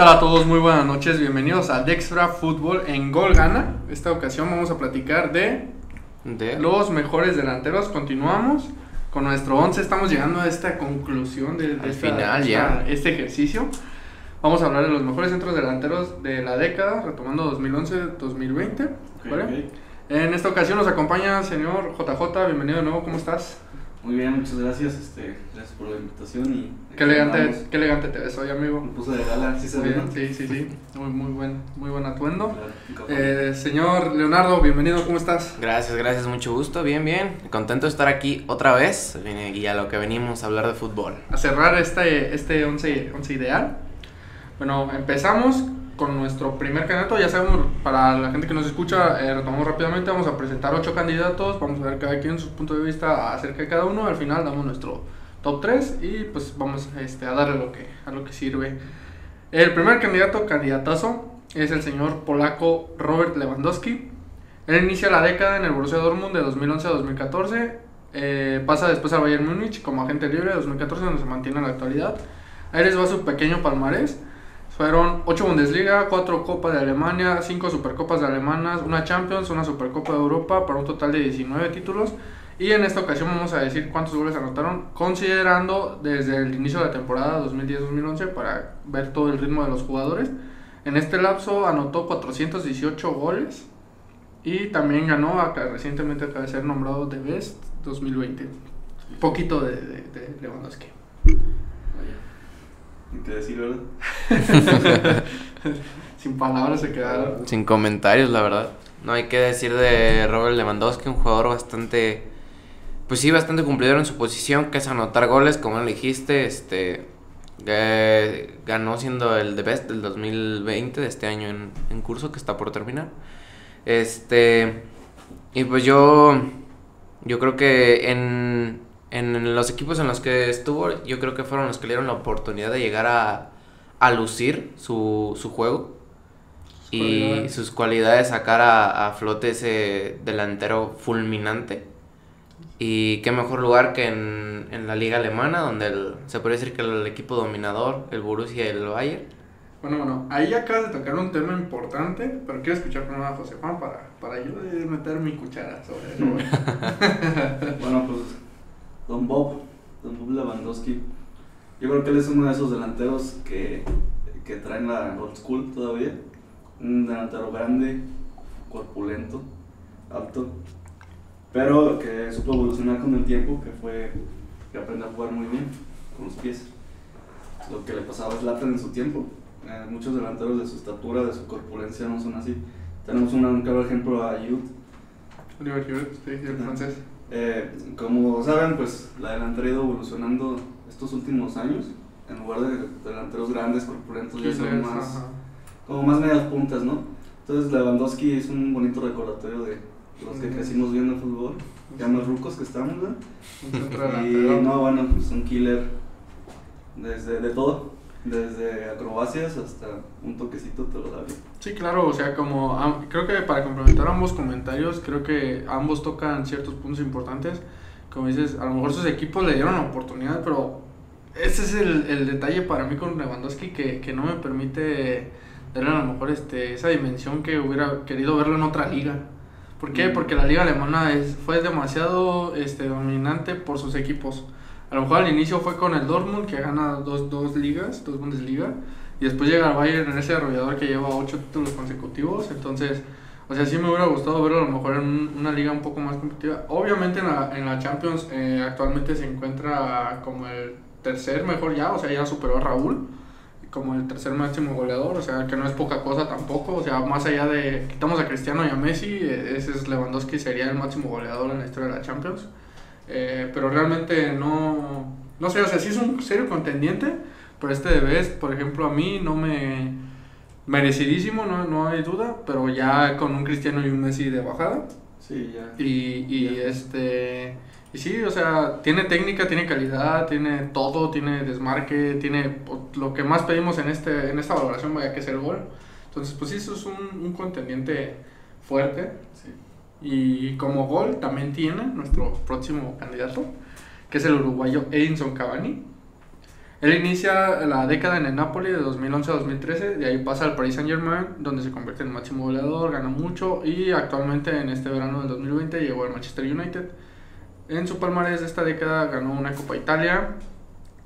tal a todos? Muy buenas noches, bienvenidos a Dextra Fútbol en Gol Gana. Esta ocasión vamos a platicar de, De los mejores delanteros. Continuamos con nuestro 11, estamos llegando a esta conclusión de, de Al esta- final, esta- ya. este ejercicio. Vamos a hablar de los mejores centros delanteros de la década, retomando 2011-2020. ¿vale? En esta ocasión nos acompaña el señor JJ, bienvenido de nuevo, ¿cómo estás? Muy bien, muchas gracias. Este, gracias por la invitación y Qué elegante, qué elegante te ves hoy, amigo. Me puse de gala, sí se bien, ¿no? sí, sí, sí, muy, muy buen, muy buen atuendo. Eh, señor Leonardo, bienvenido, ¿cómo estás? Gracias, gracias, mucho gusto, bien, bien. Contento de estar aquí otra vez y a lo que venimos a hablar de fútbol. A cerrar este, este once, once ideal. Bueno, empezamos con nuestro primer candidato. Ya sabemos, para la gente que nos escucha, eh, retomamos rápidamente. Vamos a presentar ocho candidatos. Vamos a ver cada quien su punto de vista acerca de cada uno. Al final damos nuestro top 3 y pues vamos este, a darle lo que, a lo que sirve. El primer candidato, candidatazo, es el señor polaco Robert Lewandowski. Él inicia la década en el Borussia Dortmund de 2011 a 2014. eh, pasa después al Bayern Múnich como agente libre de 2014, donde se mantiene en la actualidad. Ahí les va su pequeño palmarés. Fueron 8 Bundesliga, 4 Copas de Alemania, 5 Supercopas de Alemanas, una Champions, una Supercopa de Europa, para un total de 19 títulos. Y en esta ocasión vamos a decir cuántos goles anotaron, considerando desde el inicio de la temporada 2010-2011 para ver todo el ritmo de los jugadores. En este lapso anotó 418 goles y también ganó, acá, recientemente acaba de ser nombrado The Best 2020. Poquito de, de, de Lewandowski. Qué decir, ¿verdad? Sin palabras se quedaron. Sin comentarios, la verdad. No hay que decir de Robert Lewandowski, un jugador bastante, pues sí, bastante cumplidor en su posición, que es anotar goles, como lo dijiste, este, que ganó siendo el The Best del 2020, de este año en, en curso, que está por terminar. Este, y pues yo, yo creo que en, en los equipos en los que estuvo, yo creo que fueron los que le dieron la oportunidad de llegar a, a lucir su, su juego y cualidades. sus cualidades, sacar a, a flote ese delantero fulminante. Y qué mejor lugar que en, en la liga alemana, donde el- se puede decir que el equipo dominador, el Borussia y el Bayern. Bueno, bueno, ahí acabas de tocar un tema importante, pero quiero escuchar primero a José Juan para, para yo meter mi cuchara sobre eso. Bueno, pues Don Bob, Don Bob Lewandowski. Yo creo que él es uno de esos delanteros que, que traen la old school todavía. Un delantero grande, corpulento, alto, pero que supo evolucionar con el tiempo, que fue que aprendió a jugar muy bien con los pies. Lo que le pasaba a Zlatan en su tiempo. Eh, muchos delanteros de su estatura, de su corpulencia no son así. Tenemos un, un claro ejemplo a Giroud, Oliver Giroud, sí, el francés. Eh, como saben, pues la delantera ha ido evolucionando estos últimos años. En lugar de delanteros grandes, corpulentos, ya son más, ajá. como más medias puntas, ¿no? Entonces Lewandowski es un bonito recordatorio de los que crecimos viendo el fútbol, ya más rucos que estamos, Y no, bueno, es un killer desde de todo, desde acrobacias hasta un toquecito te lo da bien. Sí, claro, o sea, como creo que para complementar ambos comentarios, creo que ambos tocan ciertos puntos importantes. Como dices, a lo mejor sus equipos le dieron la oportunidad, pero ese es el, el detalle para mí con Lewandowski que, que no me permite darle a lo mejor este, esa dimensión que hubiera querido verlo en otra liga. ¿Por qué? Mm. Porque la liga alemana es, fue demasiado este, dominante por sus equipos. A lo mejor al inicio fue con el Dortmund que gana dos, dos ligas, dos Bundesliga. Y después llega el Bayern en ese arrollador que lleva ocho títulos consecutivos. Entonces, o sea, sí me hubiera gustado verlo a lo mejor en un- una liga un poco más competitiva. Obviamente en la, en la Champions eh, actualmente se encuentra como el tercer mejor ya, o sea, ya superó a Raúl como el tercer máximo goleador, o sea, que no es poca cosa tampoco, o sea, más allá de, quitamos a Cristiano y a Messi, eh, ese es Lewandowski, sería el máximo goleador en la historia de la Champions, Eh, pero realmente no, no sé, o sea, sí es un serio contendiente, pero este de Best, por ejemplo, a mí no me, merecidísimo, no, no hay duda, pero ya con un Cristiano y un Messi de bajada, Sí, ya. y, y este y sí, o sea, tiene técnica, tiene calidad, tiene todo, tiene desmarque, tiene po- lo que más pedimos en este en esta valoración vaya que es el gol. Entonces, pues sí, eso es un, un contendiente fuerte. Sí. Y como gol también tiene nuestro próximo candidato, que es el uruguayo Edinson Cavani. Él inicia la década en el Napoli de 2011 a 2013, de ahí pasa al Paris Saint Germain, donde se convierte en máximo goleador, gana mucho y actualmente en este verano del 2020 llegó al Manchester United. En su palmarés de esta década ganó una Copa Italia,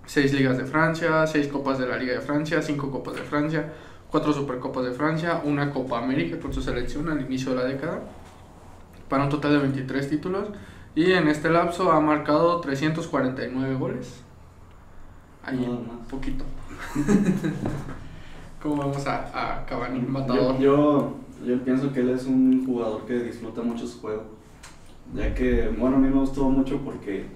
seis ligas de Francia, seis copas de la Liga de Francia, cinco copas de Francia, cuatro Supercopas de Francia, una Copa América con su selección al inicio de la década, para un total de 23 títulos. Y en este lapso ha marcado 349 goles. Ahí, un poquito. ¿Cómo vamos a, a Cavani, matador? Yo, yo, yo pienso que él es un jugador que disfruta mucho su juego. Ya que, bueno, a mí me gustó mucho porque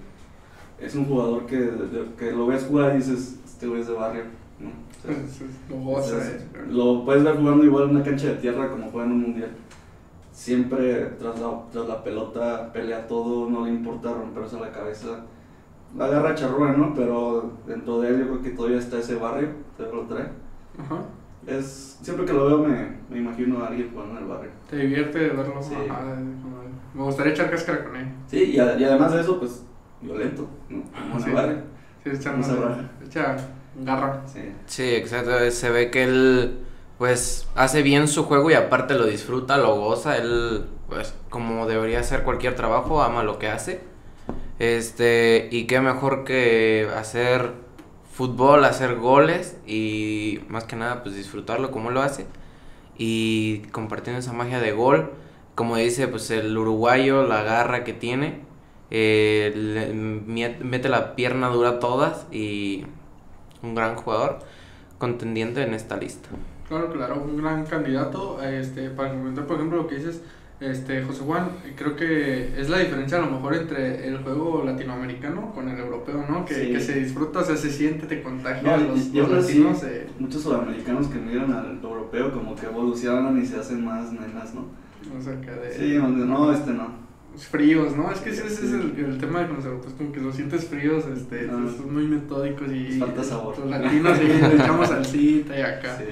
es un jugador que, que lo ves jugar y dices, este güey es de barrio. ¿no? O sea, Lo goza, Entonces, eh. lo puedes ver jugando igual en una cancha de tierra como juega en un mundial. Siempre tras la, tras la pelota pelea todo, no le importa romperse la cabeza. La agarra charrúa, ¿no? Pero dentro de él yo creo que todavía está ese barrio, todavía lo trae. Ajá. Es, siempre que lo veo me, me imagino a alguien jugando en el barrio. Te divierte verlo. Sí. Ajá, Me gustaría echar cáscara con él. Sí, y, a- y además de eso, pues violento, ¿no? Como en Sí. el barrio. Sí, echa, No garra. Sí. Sí, exacto. Se ve que él, pues, hace bien su juego y aparte lo disfruta, lo goza. Él, pues, como debería hacer cualquier trabajo, ama lo que hace. Este, y qué mejor que hacer fútbol, hacer goles y más que nada, pues, disfrutarlo como lo hace. Y compartiendo esa magia de gol, como dice, pues, el uruguayo, la garra que tiene. eh, mete la pierna dura todas y un gran jugador contendiente en esta lista. Claro, claro, un gran candidato. Este, para comentar, por ejemplo, lo que dices, este, José Juan, creo que es la diferencia a lo mejor entre el juego latinoamericano con el europeo, ¿no? Que, Sí. que se disfruta, o sea, se siente, te contagia. No, los, los latinos, eh, muchos sudamericanos que miran al europeo como que evolucionan y se hacen más nenas, ¿no? o sea, que de- Sí, donde no, este no. fríos, ¿no? Es que ese, ese es el, el tema de los europeos, como que los sientes fríos, este, Ah. son muy metódicos y falta sabor. los latinos sí, le echamos salsita y acá. Sí.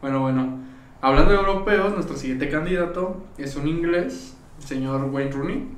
Bueno, bueno. Hablando de europeos, nuestro siguiente candidato es un inglés, el señor Wayne Rooney.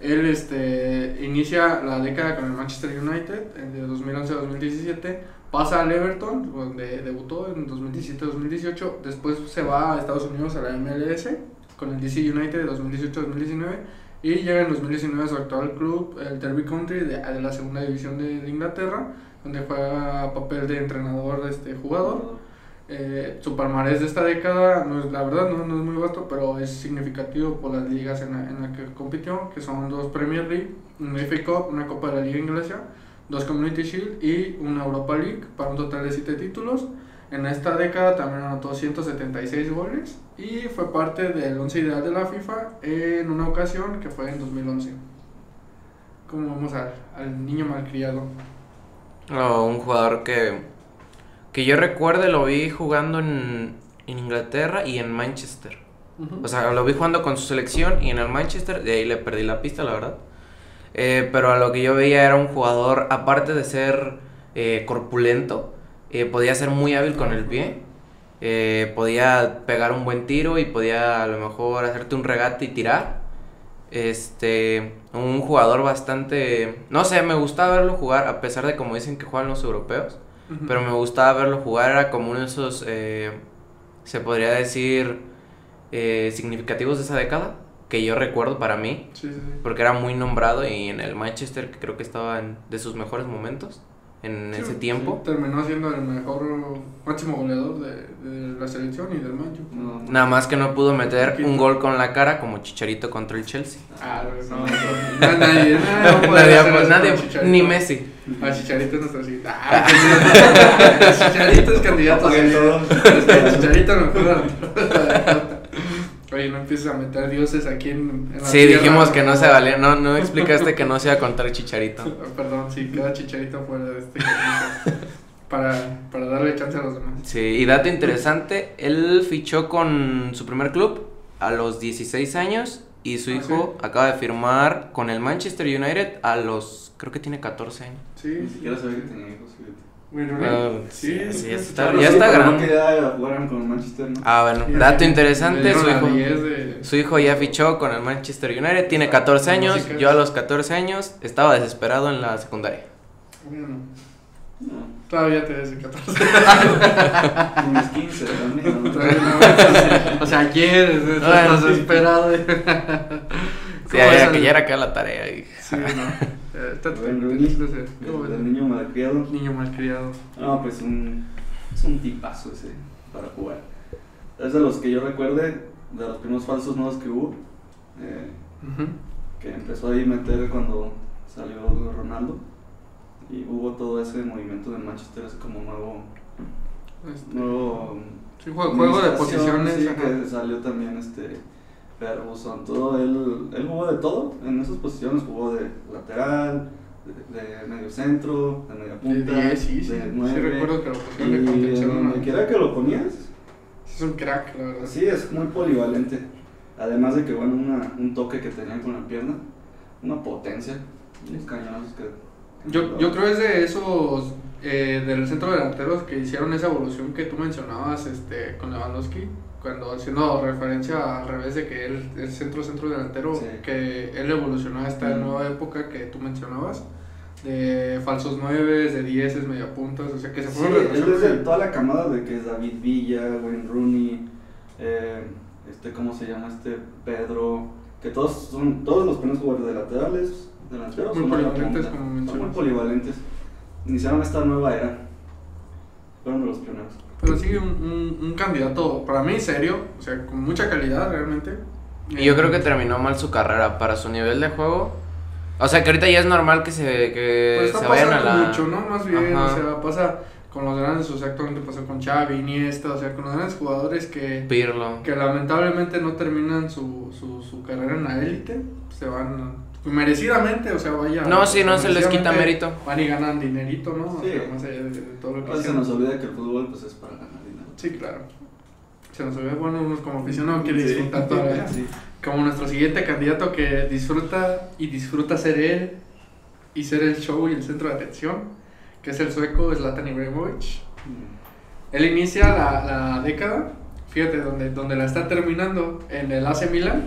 Él este, inicia la década con el Manchester United en de 2011 a 2017, pasa al Everton, donde debutó en 2017-2018, después se va a Estados Unidos a la MLS con el DC United de 2018-2019 y llega en 2019 a su actual club, el Derby Country de, de la segunda división de, de Inglaterra, donde juega papel de entrenador de este jugador. Eh, su palmarés de esta década, no es, la verdad no, no es muy vasto, pero es significativo por las ligas en la, que compitió, que son dos Premier League, una FA Cup, una Copa de la Liga Inglesa, dos Community Shield y una Europa League, para un total de 7 títulos. En esta década también anotó 176 goles y fue parte del 11 ideal de la FIFA en una ocasión que fue en 2011. Como vamos al, al niño malcriado. O un jugador que, que yo recuerde lo vi jugando en, en Inglaterra y en Manchester. O sea, lo vi jugando con su selección y en el Manchester, de ahí le perdí la pista, la verdad. Eh, pero a lo que yo veía era un jugador, aparte de ser eh, corpulento, eh, podía ser muy hábil con el pie. podía pegar un buen tiro y podía a lo mejor hacerte un regate y tirar. Este, un jugador bastante, no sé, me gustaba verlo jugar, a pesar de como dicen que juegan los europeos. Pero me gustaba verlo jugar, era como uno de esos, eh, se podría decir, eh, significativos de esa década, que yo recuerdo para mí, Sí, sí, sí. porque era muy nombrado y en el Manchester, que creo que estaba en de sus mejores momentos en Sí, ese sí, tiempo. terminó siendo el mejor máximo goleador de, de la selección y del Manchester. No, no. Nada más que no pudo meter Poquito. un gol con la cara como Chicharito contra el Chelsea. Ah, no, no, no, nadie, nadie, Chicharito. ni Messi. Ah, Chicharito es nuestro sí. Ah, Chicharito es candidato a todo. Chicharito no juega. Oye, no empieces a meter dioses aquí en, en la Sí, tierra, dijimos que no se valía, no, no explicaste que no se iba a contar Chicharito. Perdón, sí, queda Chicharito fuera de este para, para darle chance a los demás. Sí, y dato interesante, él fichó con su primer club a los 16 años y su Ah, hijo acaba de firmar con el Manchester United a los, creo que tiene 14 años. Sí, Ni sí. siquiera sabía que tenía hijos, fíjate. Bueno, Ah, sí, sí, sí, sí, ya sí, está- claro, ya sí, está grande. No quería jugar con el Manchester, ¿no? Ah, bueno, Sí, dato interesante, su hijo, 10 de- su hijo ya fichó con el Manchester United, tiene 14 años, Música. yo a los 14 años estaba desesperado en la secundaria. Bueno, No, Todavía te ves 14. unos 15 también. ¿no? Ayer estás Bueno, sí. desesperado. Sí, ¿Cómo ya, que ya era acá la tarea. y- Sí, no. Eh, está- Wayne te- Rooney, te- te- ¿cómo ves? el niño malcriado. Niño malcriado. No, pues un, es un tipazo ese para jugar. Es de los que yo recuerde, de los primeros falsos nuevos que hubo, eh, que empezó ahí a meter cuando salió Ronaldo. Y hubo todo ese movimiento de Manchester, ese como nuevo. Este, nuevo sí, juego, juego de posiciones. Sí, que salió también este. Ferguson, todo. Él, él jugó de todo en esas posiciones. Jugó de lateral, de, de medio centro, de media De punta. 10, sí, sí. de Sí, nueve. recuerdo que lo Y pusieron de contención. donde ¿no? quiera que lo ponías, Es un crack, la verdad. sí, es muy polivalente. Además de que, bueno, una, un toque que tenía con la pierna, una potencia, unos cañones que. Yo, yo creo es de esos eh, del centro delanteros que hicieron esa evolución que tú mencionabas este, con Lewandowski, cuando haciendo referencia al revés de que él es centro centro delantero, Sí. que él evolucionó a esta Mm. nueva época que tú mencionabas, de falsos nueve, de dieces, media puntas, o sea que se Sí, fueron retrasando. toda la camada de que es David Villa, Wayne Rooney, eh, este, ¿cómo se llama? Este Pedro, que todos son, todos los primeros jugadores de laterales, delanteros, Muy polivalentes, como Son muy mencionas. polivalentes. Iniciaron esta nueva era. Fueron de los primeros. Pero sí, un, un, un candidato para mí serio, o sea, con mucha calidad realmente. Y yo creo que terminó mal su carrera para su nivel de juego. O sea, que ahorita ya es normal que se, que Pues está se vayan a la... mucho, ¿no? Más bien, Ajá. o sea, pasa con los grandes, o sea, actualmente pasó con Xavi, Iniesta, o sea, con los grandes jugadores que, Pirlo. que lamentablemente no terminan su, su, su carrera en la élite, se van merecidamente, o sea, vaya. No, sí, no se les quita mérito. Van y ganan dinerito, ¿no? O Sí. sea, más allá de, de todo lo que veces se nos olvida que el fútbol pues, es para ganar dinero. Sí, claro. Se nos olvida, bueno, uno como aficionado quiere Sí. disfrutar toda la vida. Sí. Como nuestro siguiente candidato que disfruta y disfruta ser él y ser el show y el centro de atención, que es el sueco Zlatan Ibrahimovic. Él inicia la, la década, fíjate, donde, donde la está terminando en el AC Milan.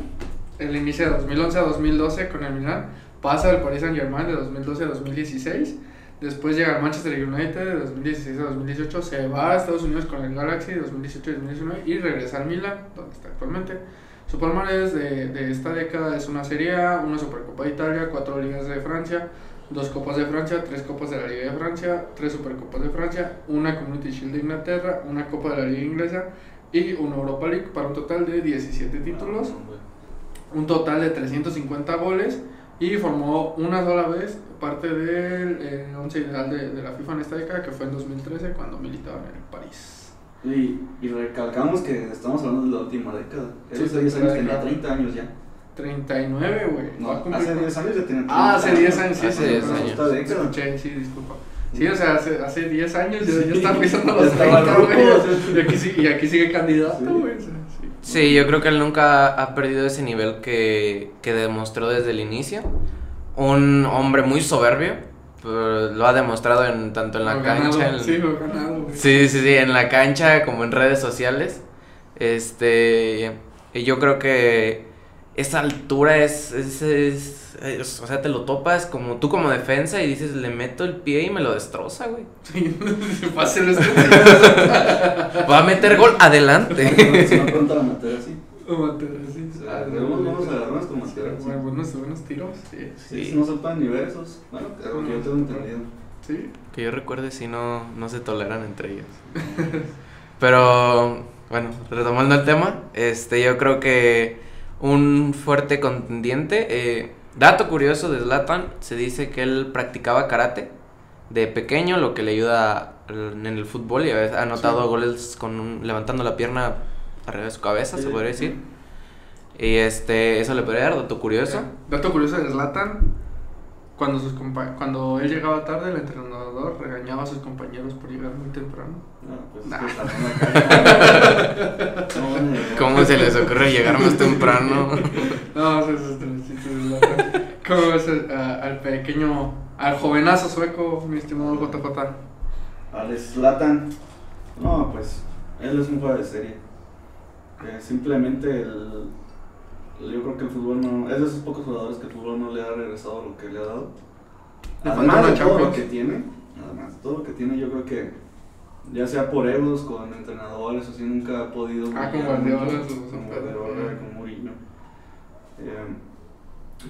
Él inicia de 2011 a 2012 con el Milan, pasa al Paris Saint Germain de 2012 a 2016. Después llega al Manchester United de 2016 a 2018, se va a Estados Unidos con el Galaxy de 2018 y 2019 y regresa al Milan, donde está actualmente. Su palmarés de, de esta década es una Serie A, una Supercopa de Italia, cuatro Ligas de Francia, dos Copas de Francia, tres Copas de la Liga de Francia, tres Supercopas de Francia, una Community Shield de Inglaterra, una Copa de la Liga Inglesa y una Europa League para un total de 17 títulos, un total de 350 goles y formó una sola vez parte del eh, once ideal de, de la FIFA en esta década que fue en 2013 cuando militaba en el París. Y, y recalcamos que estamos hablando de la última década. Sí, hace 10 años tenía década. 30 años ya. 39, güey. No, hace con- 10 años ya tenía 30 Ah, hace 10 años, sí, Hace sí, 10 perdón. años. Década. Escuché, sí, disculpa. Sí, o sea, hace, hace 10 años ya está pisando Ya los estaba 30, ruco, güey. Y aquí, y aquí sigue candidato, güey. sí. Sí, yo creo que él nunca ha perdido ese nivel que, que demostró desde el inicio. Un hombre muy soberbio, lo ha demostrado en tanto en la cancha, ganado, en- Sí, lo ganado. Sí, sí, sí, en la cancha como en redes sociales. Este, y yo creo que esa altura es, es, es- es- o sea, te lo topas como tú como defensa y dices, le meto el pie y me lo destroza, güey. Sí, fácil es Va a meter gol, adelante. Si no pronto la materia así. sí. O sea, tenemos buenos agarrones con buenos, buenos tiros, sí. Sí, no se ver esos. Bueno, que yo tengo entendido. Sí. Que yo recuerde si no, no se toleran entre ellos. Pero, bueno, retomando el tema, este, yo creo que un fuerte contendiente. eh, dato curioso de Zlatan, se dice que él practicaba karate de pequeño, lo que le ayuda en el fútbol y ha anotado Sí. goles con un- levantando la pierna arriba de su cabeza, se podría decir. Y este, eso le podría dar, dato curioso. Eh, Dato curioso de Zlatan, cuando, sus compa- cuando él llegaba tarde, el entrenador regañaba a sus compañeros por llegar muy temprano. No, pues Nah. es. ¿Cómo se les ocurre llegar más temprano? No, eso es. ¿Cómo ves el- a- al pequeño, al jovenazo sueco, mi estimado JJ? Alex Zlatan. No, pues él es un fuera de serie. Eh, simplemente el, yo creo que el fútbol no. Es de esos pocos jugadores que el fútbol no le ha regresado lo que le ha dado. Además de todo lo que tiene, Nada más. Todo lo que tiene yo creo que, ya sea por euros, con entrenadores, así nunca ha podido... Ah, con Guardiola, Con. Guardiola, con Mourinho. Eh,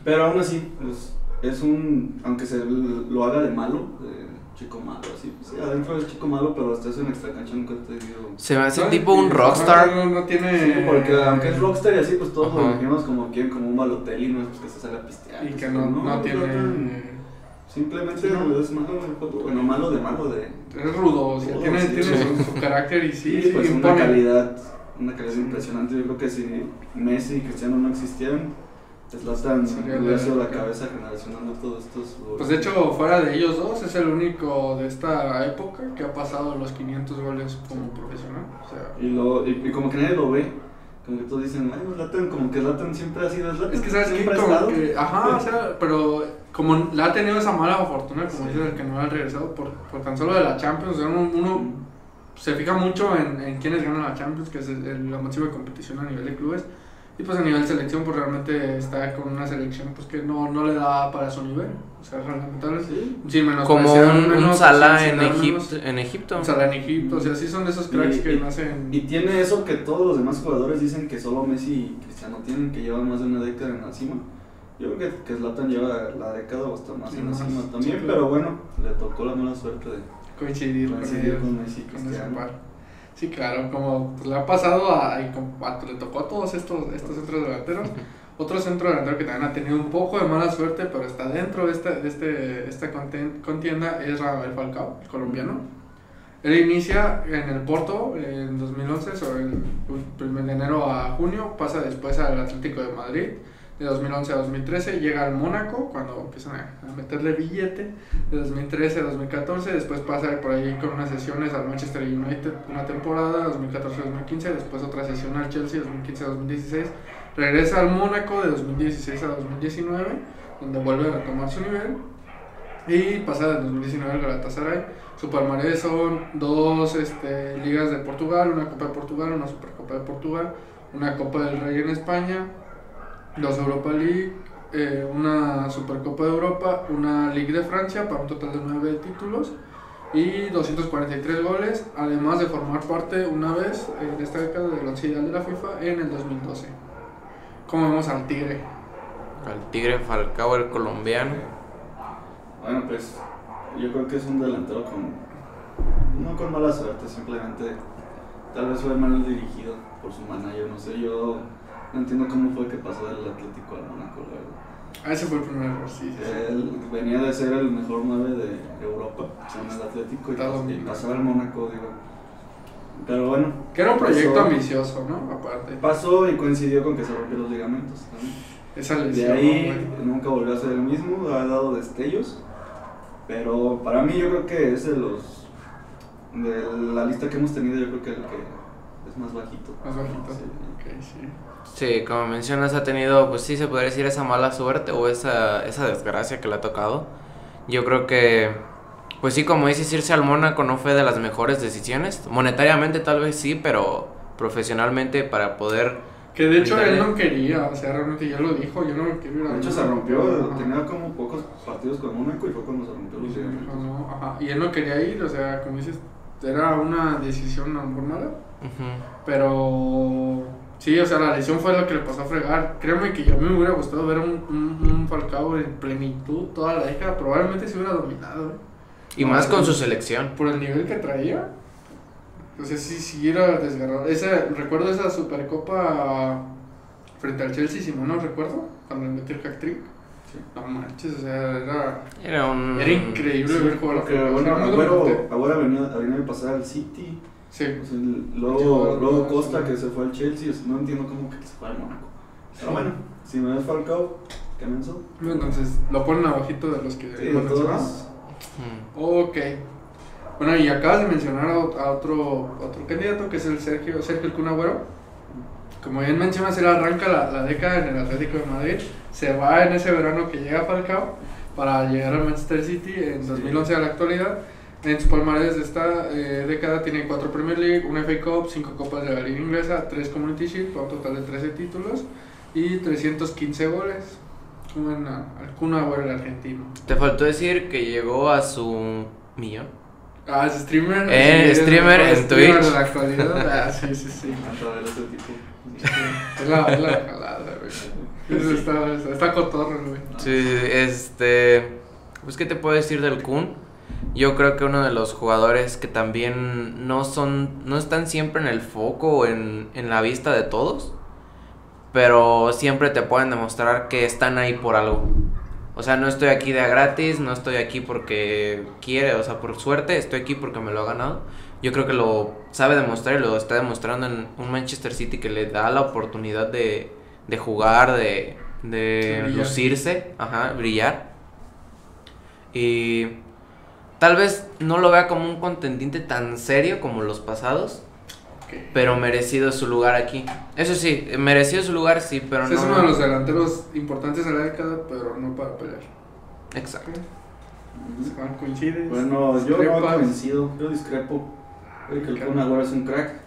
pero aún así, es, es un... Aunque se lo haga de malo, de chico malo, así. pues, Sí, adentro es chico malo, pero hasta eso en extra cancha nunca te digo... Se me hace No, tipo un rockstar. No, no tiene. Sí, porque aunque es rockstar y así, pues todos lo imaginamos como quien, como un balotelli, no es pues, que se salga a pistear. Y que así, no, no, pues, tiene. Simplemente Sí, ¿no? es malo, bueno, malo de malo de... Es rudo, o sea, Rudo, tiene, sí. tiene Sí. su, su carácter y sí, Sí, sí, pues una calidad, una calidad Sí. impresionante. Yo creo que si Messi y Cristiano no existieran, Zlatan la- la cabeza generacional de todos estos jugadores. Pues de hecho, fuera de ellos dos, es el único de esta época que ha pasado los 500 goles como profesional. O sea, Y, lo, y, y como que nadie lo ve, como que todos dicen, ay, Zlatan, como que Zlatan siempre ha sido Zlatan. es que sabes que siempre como estado. que, ajá, o sea, pero como le ha tenido esa mala fortuna, como Sí. dices, el que no ha regresado por, por tan solo de la Champions, o sea, uno, uno se fija mucho en, en quiénes ganan la Champions, que es el- el- la máxima competición a nivel de clubes. Y pues a nivel selección, pues realmente está con una selección pues que no, no le da para su nivel. O sea, lamentable. Sí. Sin menos Como un, un Salah en, Egipto, Egipto. en Egipto. Un Salah en Egipto. O sea, sí son de esos cracks Y- que y- nacen. Y tiene eso que todos los demás jugadores dicen que solo Messi y Cristiano tienen, que llevan más de una década en la cima. Yo creo que, que Zlatan lleva la década o hasta más Sí, en la cima también, pero bueno, le tocó la mala suerte de coincidir, con coincidir ellos, con Messi y Cristiano. Sí, claro, como pues, le ha pasado a, y como a- le tocó a todos estos, estos centros delanteros. Otro centro delantero que también ha tenido un poco de mala suerte, pero está dentro de, esta de este, esta contienda, es Rafael Falcao, el colombiano. Él inicia en el Porto en 2011, sobre el 1 de enero a junio, pasa después al Atlético de Madrid, de 2011 a 2013, llega al Mónaco cuando empiezan a, meterle billete, de 2013 a 2014, después pasa por ahí con unas sesiones al Manchester United una temporada, 2014-2015, después otra sesión al Chelsea 2015-2016, regresa al Mónaco de 2016 a 2019, donde vuelve a retomar su nivel, y pasa del 2019 al Galatasaray. Su palmarés son dos este, ligas de Portugal, una Copa de Portugal, una Supercopa de Portugal, una Copa del Rey en España, dos Europa League, eh, una Supercopa de Europa, una Ligue de Francia para un total de nueve títulos y 243 goles, además de formar parte una vez en esta década del once ideal de la FIFA en el 2012. Como vemos al Tigre. Al Tigre Falcao, el colombiano. Bueno, pues yo creo que es un delantero con. No con mala suerte, simplemente. Tal vez fue mal dirigido por su manager, no sé. Yo no entiendo cómo fue que pasó del Atlético al Mónaco, la verdad. Ah, ese fue el primer error, sí. sí, sí. Él venía de ser el mejor 9 de Europa, en el Atlético, y, y pasó al Mónaco, digo. Pero bueno, Que era un proyecto Pasó. ambicioso, ¿no? Aparte. pasó y coincidió con que se rompió los ligamentos también. Esa De lesión. ahí güey. nunca volvió a ser el mismo, ha dado destellos. Pero para mí yo creo que es de los... De la lista que hemos tenido, yo creo que el que es más bajito. Más bajito. Sí. Ok, sí. Sí, como mencionas, ha tenido, pues sí, se podría decir esa mala suerte o esa, esa desgracia que le ha tocado. Yo creo que, pues sí, como dices, irse al Mónaco no fue de las mejores decisiones. Monetariamente tal vez sí, pero profesionalmente para poder... Que de hecho él no quería, o sea, realmente ya lo dijo, yo no quiero ir a De hecho se rompió, tenía como pocos partidos con Mónaco y fue cuando se rompió los ligamentos. No, ajá. Y él no quería ir, o sea, como dices, era una decisión a lo mejor mala. Ujú. Pero sí, o sea, la lesión fue lo que le pasó a fregar. Créeme que yo a mí me hubiera gustado ver un, un, un Falcao en plenitud toda la década. Probablemente se hubiera dominado, ¿eh? Y más con su selección. Por el nivel que traía. O sea, sí, sí era desgarrado. Esa, recuerdo esa Supercopa frente al Chelsea, si no recuerdo, cuando le metió el hack trick. Sí. No manches, o sea, era, Era un... era increíble Sí, ver jugar a bueno, Agüero. Agüero venía, venía de pasar al City, Sí. el- luego, luego Costa que se fue al Chelsea, o sea, no entiendo cómo que se fue al Mónaco. Pero bueno, si me das Falcao, ¿qué menso? Entonces lo ponen abajito de los que Sí, mencionado. Ujú. Ok. Bueno, y acabas de mencionar a, ot- a otro, otro candidato que es el Sergio, Sergio el Kun Agüero. Como bien mencionas, él arranca la, la década en el Atlético de Madrid. Se va en ese verano que llega Falcao para llegar al Manchester City en Sí. 2011 a la actualidad. En su palmarés de esta eh, década tiene 4 Premier League, una FA Cup, 5 Copas de la Liga Inglesa, 3 Community Shield, un total de 13 títulos y 315 goles. Como en, al Kun Agüero el argentino. Te faltó decir que llegó a su millón. Ah, es streamer. Eh, sí, streamer en streamer Twitch. de la actualidad. Ah, sí, sí, sí. Es la, es la jalada, güey. Eso está, está, está cotorro, güey. Sí, este. Pues, ¿qué te puedo decir del Kun? Yo creo que uno de los jugadores que también no son. No están siempre en el foco o en, en la vista de todos. Pero siempre te pueden demostrar que están ahí por algo. O sea, no estoy aquí de a gratis, no estoy aquí porque quiere, o sea, por suerte, estoy aquí porque me lo ha ganado. Yo creo que lo sabe demostrar y lo está demostrando en un Manchester City que le da la oportunidad de, de jugar, de, de De brillar. lucirse, ajá, brillar. Y tal vez no lo vea como un contendiente tan serio como los pasados, Ok. pero merecido su lugar aquí. Eso sí, merecido su lugar, sí, pero Sí, no. es uno de los delanteros importantes de la década, pero no para pelear. Exacto. Bueno, yo no ¿Discrepas? coincido, yo discrepo. Creo que el Kun Agüero es un crack.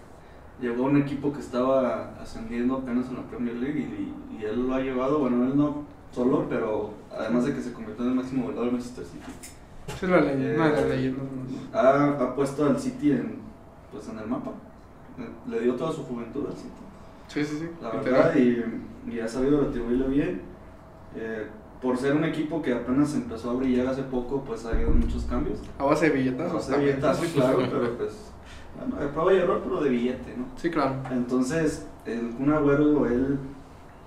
Llegó a un equipo que estaba ascendiendo apenas en la Premier League y, y él lo ha llevado, bueno, él no solo, pero además de que se convirtió en el máximo goleador de Manchester City. Sí, la leyenda, Eh, leyendas. más. Ha, ha puesto al City en, pues, en el mapa. Le dio toda su juventud al City. Sí, sí, sí. La verdad, y, y ha sabido retribuirle bien. Eh, por ser un equipo que apenas empezó a brillar hace poco, pues ha habido muchos cambios. A base de billetazos sé, también. billetazos, claro, pero pues. Bueno, de prueba y error, pero de billete, ¿no? Sí, claro. Entonces, el Kun Agüero, él,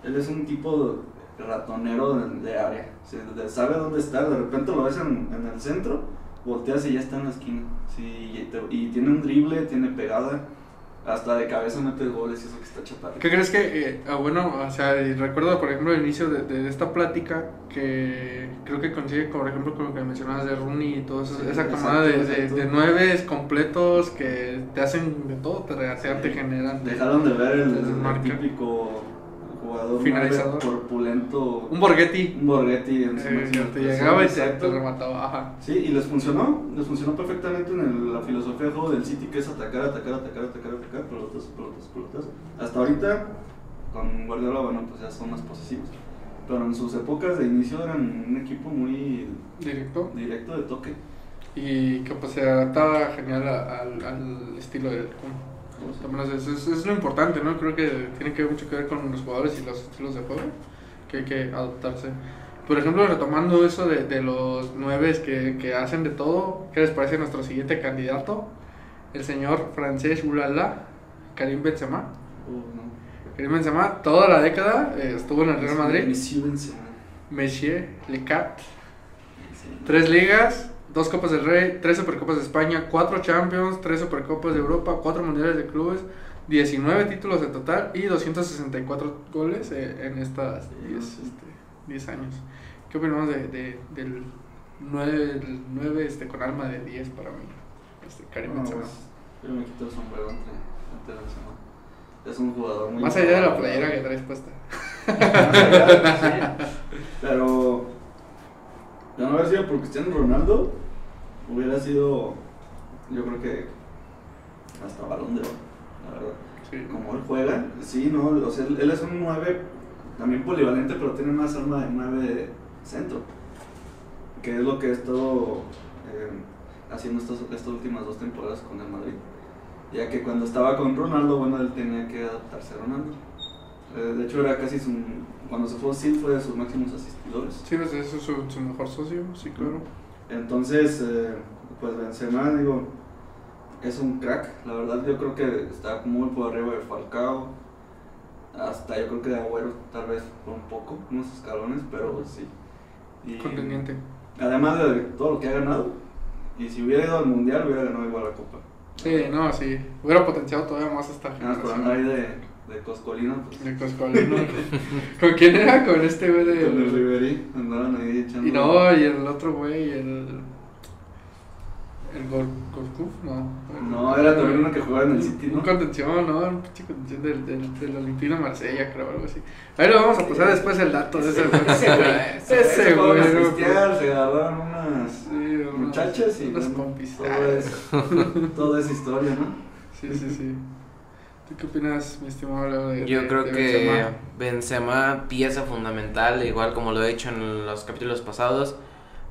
él es un tipo ratonero de, de área. O sea, de- sabe dónde está, de repente lo ves en, en el centro, volteas y ya está en la esquina. Sí, y, y tiene un drible, tiene pegada, hasta de cabeza mete goles y eso que está chaparro. ¿Qué crees que, eh, ah, bueno, o sea, recuerdo por ejemplo el inicio de, de esta plática que creo que coincide por ejemplo con lo que mencionabas de Rooney y todo eso, Sí, esa camada de, de, nueves completos que te hacen de todo, te regatean, te generan. Dejaron de ver el, el marca. típico jugador Finalizador. corpulento, Un Borghetti. un Borghetti en su eh, te llegaba y te, remataba. Ajá. Sí, y les funcionó, les funcionó perfectamente en el- la filosofía de juego del City, que es atacar, atacar, atacar, atacar, atacar, pelotas, pelotas, pelotas. Hasta ahorita, con Guardiola, bueno, pues ya son más posesivos. Pero en sus épocas de inicio eran un equipo muy Directo. directo de toque. Y que pues se adaptaba genial al estilo del Es, es, es lo importante, ¿no? Creo que tiene que mucho que ver con los jugadores y los estilos de juego, que hay que adaptarse. Por ejemplo, retomando eso de, de los nueves que, que hacen de todo, ¿qué les parece nuestro siguiente candidato? El señor francés Ulala, Karim Benzema. Oh, no. Karim Benzema, toda la década eh, estuvo en el Real Madrid. Monsieur Benzema. Monsieur Le Cat, Sí. Tres ligas, dos Copas del Rey, tres Supercopas de España, cuatro Champions, tres Supercopas de Europa, cuatro Mundiales de Clubes, 19 títulos en total y 264 goles en estas 10 este, 10 años. ¿Qué opinamos de, de- del 9, este, con alma de 10 para mí? Este, Karim Benzema. pues, yo me quito el sombrero ante, ante Benzema. Es un jugador muy Más allá de la playera que traes puesta. Más allá, sí. Pero de no haber sido por Cristiano Ronaldo, hubiera sido, yo creo que hasta balón de oro, la verdad. Sí. Como él juega, sí, no, o sea, él, él es un 9 también polivalente, pero tiene más arma de 9 centro, que es lo que he estado eh, haciendo estas, estas últimas dos temporadas con el Madrid. Ya que cuando estaba con Ronaldo, bueno, él tenía que adaptarse a Ronaldo. Eh, de hecho, era casi su. Cuando se fue Sil, fue de sus máximos asistidores. Sí, pues, ese es su, su mejor socio, sí, claro. Entonces, eh, pues Benzema, digo, es un crack. La verdad, yo creo que está muy por arriba de Falcao. Hasta yo creo que de Agüero, tal vez por un poco, unos escalones, pero sí. Y Contendiente. Además de todo lo que ha ganado, y si hubiera ido al mundial, hubiera ganado igual la copa. Sí, no, sí. Hubiera potenciado todavía más esta Nada más por generación. andar ahí de, de Coscolino, pues. De Coscolino. ¿Con quién era? Con este güey de. Con el Ribery, andaban ahí echando. Y no, y el otro güey, el. El Gol Golkuf, no. No, era también uno que jugaba en el City, Un ¿no? contención, ¿no? Un pinche contención del, del, del Olimpino Marsella, creo, algo así. Ahí lo vamos a pasar después el dato de ese güey. Ese güey. Se agarraron unas muchachas y unas compis. todo es, historia, ¿no? Sí, sí, sí. ¿Tú qué opinas, mi estimado de Yo de- creo de que Benzema? Benzema. pieza fundamental, igual como lo he dicho en los capítulos pasados,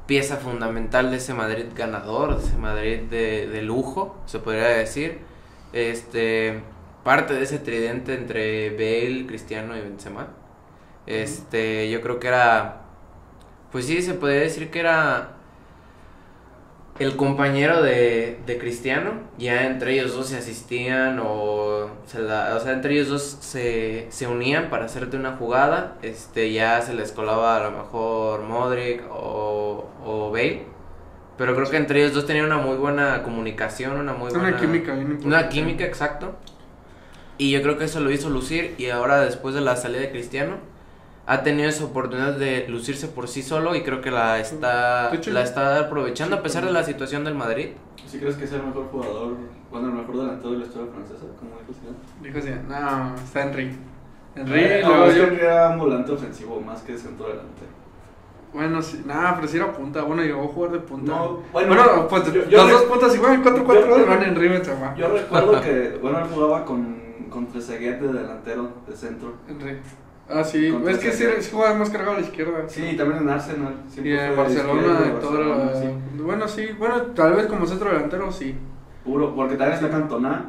pieza fundamental de ese Madrid ganador, de ese Madrid de, de lujo, se podría decir. Este, parte de ese tridente entre Bale, Cristiano y Benzema. Este, yo creo que era, pues sí, se podría decir que era el compañero de, de Cristiano, ya entre ellos dos se asistían o, se la- o sea, entre ellos dos se, se unían para hacerte una jugada, este, ya se les colaba a lo mejor Modric o, o Bale, pero creo que entre ellos dos tenían una muy buena comunicación, una muy Una buena... química bien Una química, exacto. Y yo creo que eso lo hizo lucir y ahora después de la salida de Cristiano ha tenido esa oportunidad de lucirse por sí solo y creo que la está hecho, la está aprovechando sí, a pesar de la situación del Madrid. ¿Sí crees que sea el mejor jugador, bueno, el mejor delantero de la historia francesa, como dijo Zidane? Dijo así, no, está Henry. Henry, Eh, luego no, es yo- que era un volante ofensivo más que centro delantero. Bueno, sí, nada, pero sí era punta. Bueno, llegó a jugar de punta. No, bueno, bueno, pues yo- yo los re- dos puntas igual, 4-4 yo- yo- van en. Yo recuerdo que, bueno, él jugaba con, con Trezeguet de delantero, de centro. Henry. Ah, sí, es que sí, sí jugaba más cargado a la izquierda. Sí, y también en Arsenal. Y en Barcelona, de toda la... Barcelona, sí. Bueno, sí, bueno, tal vez como centro delantero, sí. Puro, porque también está Cantona,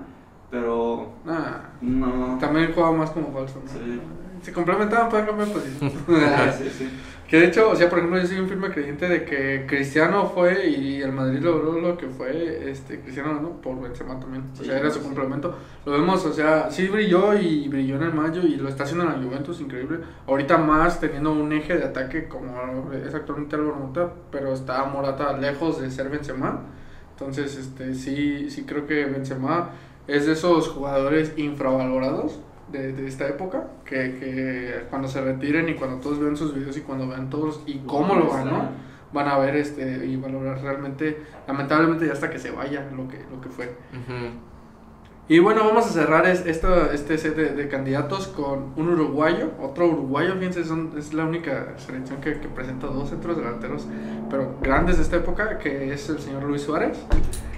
pero Nah, no. también jugaba más como falso, ¿no? Sí. Se complementaban, pueden cambiar posición. Ah, sí, sí. Que de hecho, o sea, por ejemplo, yo soy un firme creyente de que Cristiano fue y el Madrid logró lo que fue, este, Cristiano ganó por Benzema también. O Sí, sea, era su sí. complemento. Lo vemos, o sea, sí brilló y brilló en el Mayo y lo está haciendo en la Juventus, increíble. Ahorita más teniendo un eje de ataque como es actualmente Álvaro Morata, pero está Morata lejos de ser Benzema. Entonces, este, sí, sí creo que Benzema es de esos jugadores infravalorados de, de esta época, que, que cuando se retiren y cuando todos vean sus videos y cuando vean todos y cómo lo ganó, van a ver este y valorar realmente, lamentablemente ya hasta que se vaya lo que, lo que fue. Ujú. Y bueno, vamos a cerrar es, esta, este set de, de candidatos con un uruguayo, otro uruguayo, fíjense, son, es la única selección que, que presenta dos centros delanteros, pero grandes de esta época, que es el señor Luis Suárez.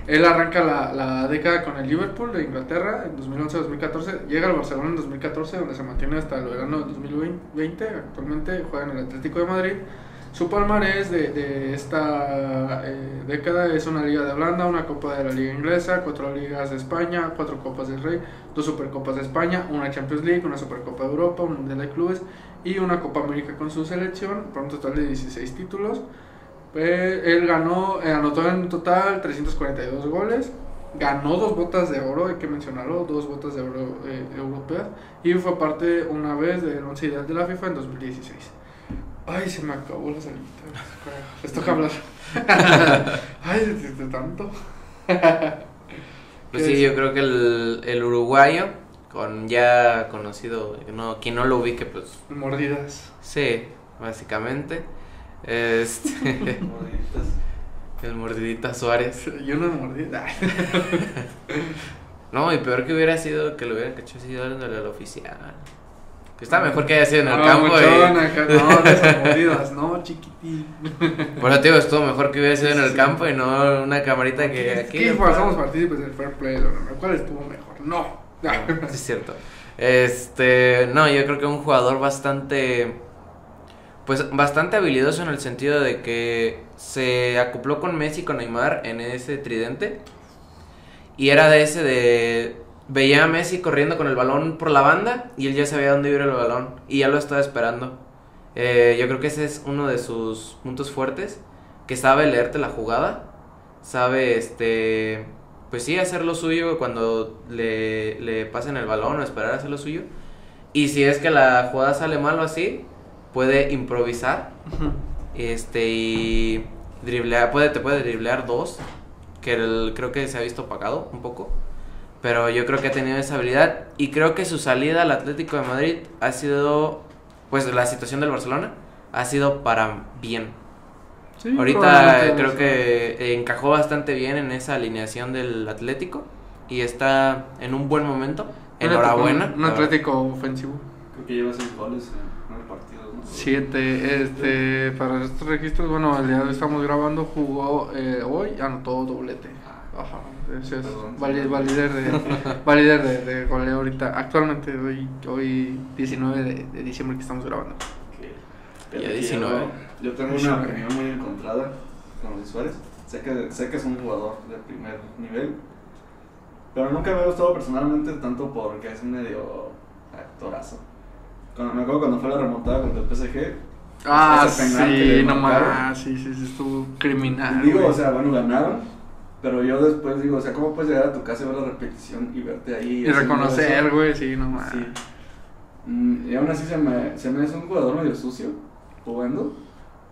Él arranca la, la década con el Liverpool de Inglaterra en 2011-2014, llega al Barcelona en 2014, donde se mantiene hasta el verano de 2020, actualmente juega en el Atlético de Madrid. Su palmarés de, de esta eh, década es una Liga de Holanda, una Copa de la Liga Inglesa, cuatro Ligas de España, cuatro Copas del Rey, dos Supercopas de España, una Champions League, una Supercopa de Europa, un Mundial de Clubes y una Copa América con su selección, por un total de 16 títulos. Eh, él ganó, eh, anotó en total 342 goles, ganó dos botas de oro, hay que mencionarlo, dos botas de oro eh, europeas y fue parte una vez del once ideal de la FIFA en 2016. Ay, se me acabó la salita. Les toca hablar. Ay, de, tanto. Pues ¿Qué sí, es? yo creo que el, el uruguayo, con ya conocido, no, quien no lo ubique, pues Mordidas. sí, básicamente. Este, Mordiditas. el mordidita Suárez. Y una mordida. No, y peor que hubiera sido que lo hubieran cachado así en el oficial. Que está mejor que haya sido en el No, campo. muchón, y- acá, no, mordidas, no, chiquitín. Te digo, estuvo mejor que hubiera sido en el campo y no una camarita que aquí. Aquí pasamos partícipes del fair play, lo ¿Cuál estuvo mejor? No. Sí, es cierto. Este, no, yo creo que un jugador bastante, pues bastante habilidoso en el sentido de que se acopló con Messi y con Neymar en ese tridente. Y era de ese de, veía a Messi corriendo con el balón por la banda y él ya sabía dónde iba el balón y ya lo estaba esperando. Eh, yo creo que ese es uno de sus puntos fuertes, que sabe leerte la jugada, sabe este pues sí, hacer lo suyo cuando le, le pasen el balón o esperar a hacer lo suyo. Y si es que la jugada sale mal o así, puede improvisar uh -huh. este, y driblear, puede, te puede driblear dos, que el, creo que se ha visto pagado un poco. Pero yo creo que ha tenido esa habilidad y creo que su salida al Atlético de Madrid ha sido, pues la situación del Barcelona ha sido para bien. Sí, Ahorita creo que encajó bastante bien en esa alineación del Atlético y está en un buen momento. Enhorabuena. Un Atlético ofensivo. Creo que lleva seis goles. Eh. 7. Este, para estos registros, bueno, el día de estamos grabando, jugó eh, hoy, anotó doblete. Ah. Ajá, es vali, valider de, valider de, goleo ahorita. Actualmente, hoy, hoy 19 de, diciembre que estamos grabando. Okay. Yo, tengo una opinión muy encontrada con Luis Suárez. Sé que, sé que es un jugador de primer nivel, pero nunca me ha gustado personalmente tanto porque es medio actorazo. Cuando, me acuerdo cuando fue la remontada contra el PSG. Ah, sí, no más, sí, sí, sí, estuvo criminal. Digo, güey. o sea, bueno, ganaron, pero yo después digo, o sea, ¿cómo puedes llegar a tu casa y ver la repetición y verte ahí? y reconocer, güey, sí, no más. Sí. Mm, y aún así se me, se me hace un jugador medio sucio jugando,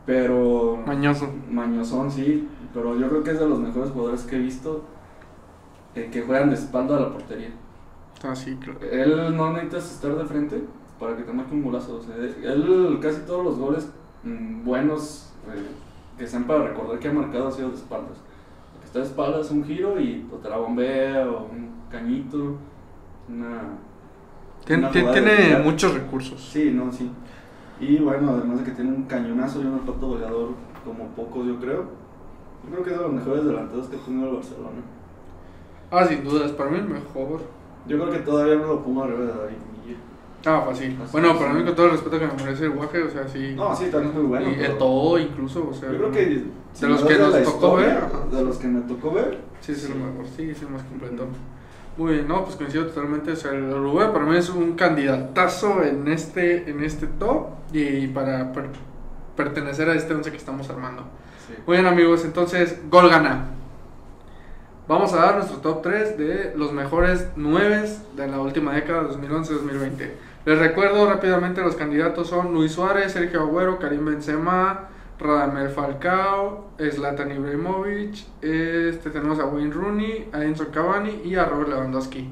pero Mañoso. mañosón, sí, pero yo creo que es de los mejores jugadores que he visto eh, que juegan de espalda a la portería. Ah, sí, creo. Él no necesitas estar de frente para que te marque un golazo. O sea, él casi todos los goles mm, buenos eh, que sean para recordar que ha marcado ha sido de espaldas. El que está de espaldas un giro y o te la bombea o un cañito, una... Tien- una tiene muchos recursos. Sí, no, sí. Y bueno, además de que tiene un cañonazo y un olfato goleador como pocos, yo creo. Yo creo que es de los mejores delanteros que ha tenido el Barcelona. Ah, sin dudas, para mí el mejor. Yo creo que todavía no lo pongo arriba de David. Ah, fácil. Así Bueno, para mí con todo el respeto que me merece el guaje, o sea, sí. No, sí, también es muy bueno. y pero- el todo incluso, o sea. Yo creo que. si de los que nos tocó ver, historia. De los que me tocó ver. Sí, es el mejor, sí, es el más completo. Muy bien, no, pues coincido totalmente. O sea, el Uruguay para mí es un candidatazo en este, en este top y para per- pertenecer a este once que estamos armando. Sí. Muy bien, amigos, entonces, gol gana. Vamos a dar nuestro top 3 de los mejores 9 de la última década, 2011-2020. Les recuerdo rápidamente, los candidatos son Luis Suárez, Sergio Agüero, Karim Benzema, Radamel Falcao, Zlatan Ibrahimovic, este, tenemos a Wayne Rooney, a Enzo Cavani y a Robert Lewandowski.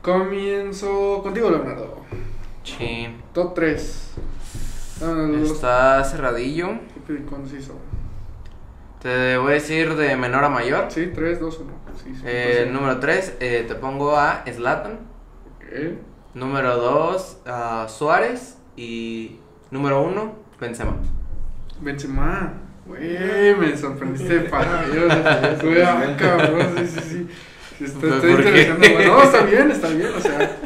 Comienzo contigo, Leonardo. Sí. Top 3. Está cerradillo. conciso. Te voy a decir de menor a mayor. Sí, 3, 2, 1. Sí, sí, Eh, sí. número 3, te pongo a Slatan. Ok. Número 2, a Suárez. Y número 1, Benzema. Benzema, güey, me sorprendiste para Dios, güey, ah, cabrón, sí, sí, sí, está, ¿Por está qué? interesante, güey. no, está bien, está bien, o sea,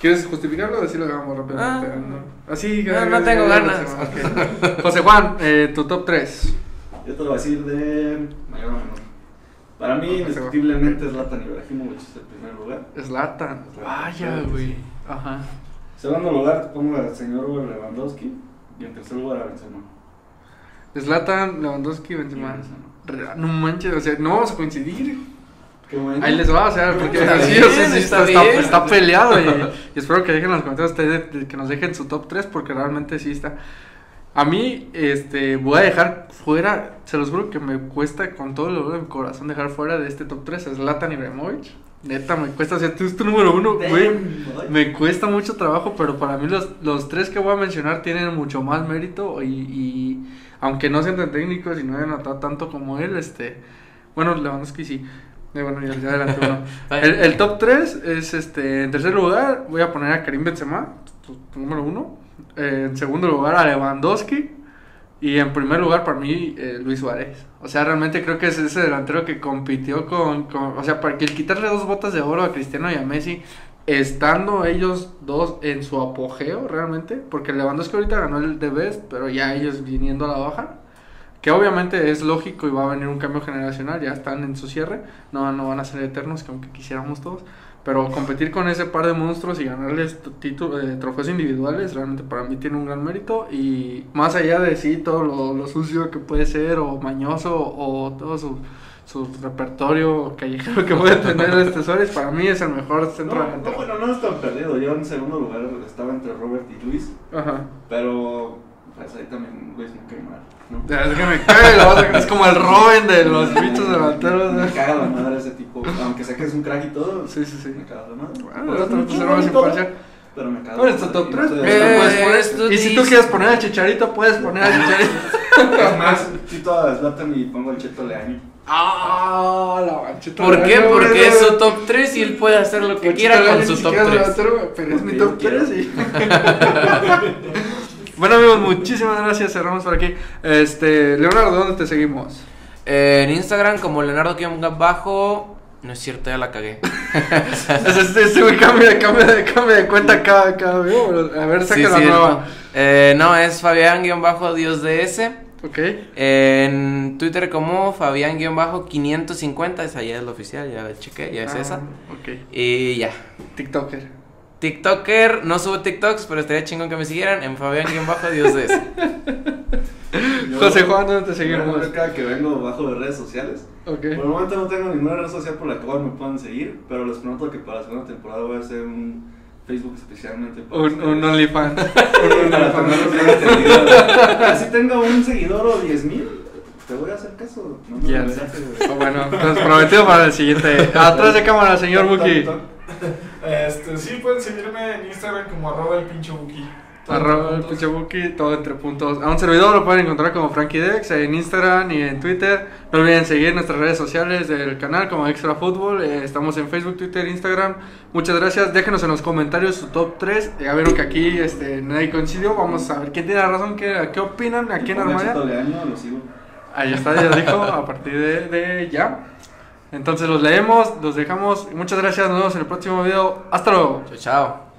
¿quieres justificarlo o así lo hagamos rápidamente? Ah. no. Así, No, no tengo ganas. ok. José Juan, eh, tu top 3, Yo te lo voy a decir de mayor a menor. Para mí, indiscutiblemente, Zlatan Ibrahimovic es el primer lugar. Zlatan, vaya, güey, ajá, Segundo lugar, pongo al señor Lewandowski. Y en tercer lugar, a Benzema. Zlatan, Lewandowski, Benzema, Y Re- no manches, o sea, no vamos a coincidir, bueno. Ahí les va, o sea, porque Está sí, bien, o sea, sí, está peleado y, y espero que dejen en los comentarios ustedes de- que nos dejen su top 3 porque realmente sí está. A mí, este, voy a dejar fuera, se los juro que me cuesta con todo el dolor de mi corazón dejar fuera de este top 3 a Zlatan Ibrahimovic. Neta, me cuesta, tú es tu número uno, güey. Me cuesta mucho trabajo, pero para mí los, los tres que voy a mencionar tienen mucho más mérito y, y aunque no sean tan técnicos y no hayan notado tanto como él, este, bueno, Lewandowski sí. Eh, bueno, ya, ya adelante uno. El, el top 3 es, este, en tercer lugar voy a poner a Karim Benzema, tu, tu número uno. Eh, en segundo lugar a Lewandowski. Y en primer lugar para mí eh, Luis Suárez. O sea, realmente creo que es ese delantero que compitió con, O sea, para que el quitarle dos botas de oro a Cristiano y a Messi, estando ellos dos en su apogeo realmente, porque Lewandowski ahorita ganó el de Best, pero ya ellos viniendo a la baja, que obviamente es lógico y va a venir un cambio generacional, ya están en su cierre, no, no van a ser eternos, que aunque quisiéramos todos, pero competir con ese par de monstruos y ganarles títulos, trofeos individuales, realmente para mí tiene un gran mérito y más allá de sí, todo lo, lo sucio que puede ser o mañoso o todo su, su repertorio callejero que puede tener este Suárez, para mí es el mejor centro No, no, delantero. bueno, no es tan perdido. Yo en segundo lugar estaba entre Robert y Luis. Ajá. Pero, pues ahí también Luis me cae mal. ¿no? Es que me cae, a- es como el Robin de los bichos delanteros. Me caga la madre ese tipo. Aunque sé que es un crack y todo. Sí, sí, sí. Me caga la madre. Bueno, Pues, yo trato de mucho ser gol más imparcial. Pero me caga. Bueno, la es tu madre top y 3. no te- Eh, puedes poner- es tu y si tú quieres poner al Chicharito, puedes poner al Chicharito. Es más, quito a Zlatan y pongo el Cheto Leaño. Ah, la manchita. ¿Por qué? Porque es su top 3 y él puede hacer lo que quiera con su top 3. Pero es mi top yo quiero. 3 y... Bueno amigos, muchísimas gracias, cerramos por aquí. Este, Leonardo, ¿dónde te seguimos? Eh, en Instagram como Leonardo bajo No es cierto, ya la cagué. Este güey cambia, cambia, de- cambia de cuenta cada, cada. A ver, saca Sí, la nueva. Eh, no, es Fabián-Dios de S. Ok. En Twitter como Fabián-550, esa ya es la oficial, ya la chequé, ya es Ah, esa. Ok. Y ya. TikToker. TikToker, no subo TikToks, pero estaría chingón que me siguieran en Fabián-Dios de. Yo- José Juan, ¿dónde te yo seguimos? Cada que vengo bajo de redes sociales. Ok. Por el momento no tengo ninguna red social por la cual me puedan seguir, pero les prometo que para la segunda temporada voy a hacer un Facebook especialmente para Un, un. OnlyFans. Para tenerlos bien. Así tenga un seguidor o 10 mil, te voy a hacer caso. No me Ya. mensaje, güey. Ah, Bueno, entonces prometido para el siguiente. Atrás de cámara, señor Buki. Este, sí, pueden seguirme en Instagram como arroba el pinche buki. Todo Arroba el pinche Buki, todo entre puntos. A un servidor lo pueden encontrar como Frankie Dex en Instagram y en Twitter. No olviden seguir nuestras redes sociales del canal como Extra Fútbol. Eh, estamos en Facebook, Twitter, Instagram. Muchas gracias. Déjenos en los comentarios su top 3. Ya vieron que aquí este, nadie coincidió. Vamos a ver quién tiene razón, qué, qué opinan, a quién armaría. Ahí está, ya dijo, a partir de, de ya. Entonces los leemos, los dejamos. Muchas gracias, nos vemos en el próximo video. Hasta luego. Chao, chao.